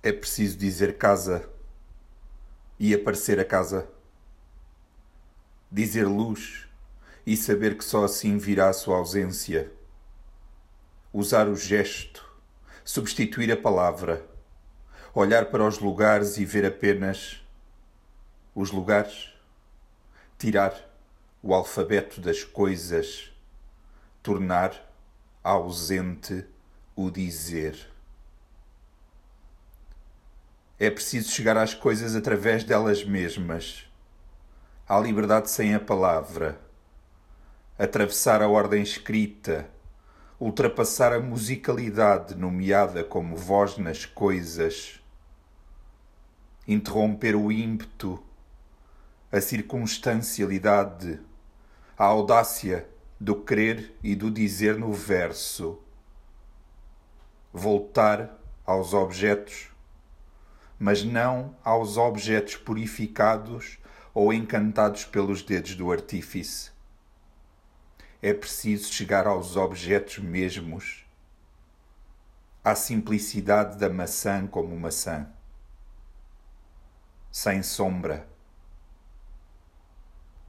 É preciso dizer casa e aparecer a casa. Dizer luz e saber que só assim virá a sua ausência. Usar o gesto, substituir a palavra, olhar para os lugares e ver apenas os lugares, tirar o alfabeto das coisas, tornar ausente o dizer. É preciso chegar às coisas através delas mesmas. Há liberdade sem a palavra. Atravessar a ordem escrita. Ultrapassar a musicalidade nomeada como voz nas coisas. Interromper o ímpeto. A circunstancialidade. A audácia do querer e do dizer no verso. Voltar aos objetos mas não aos objetos purificados ou encantados pelos dedos do artífice. É preciso chegar aos objetos mesmos, à simplicidade da maçã como maçã, sem sombra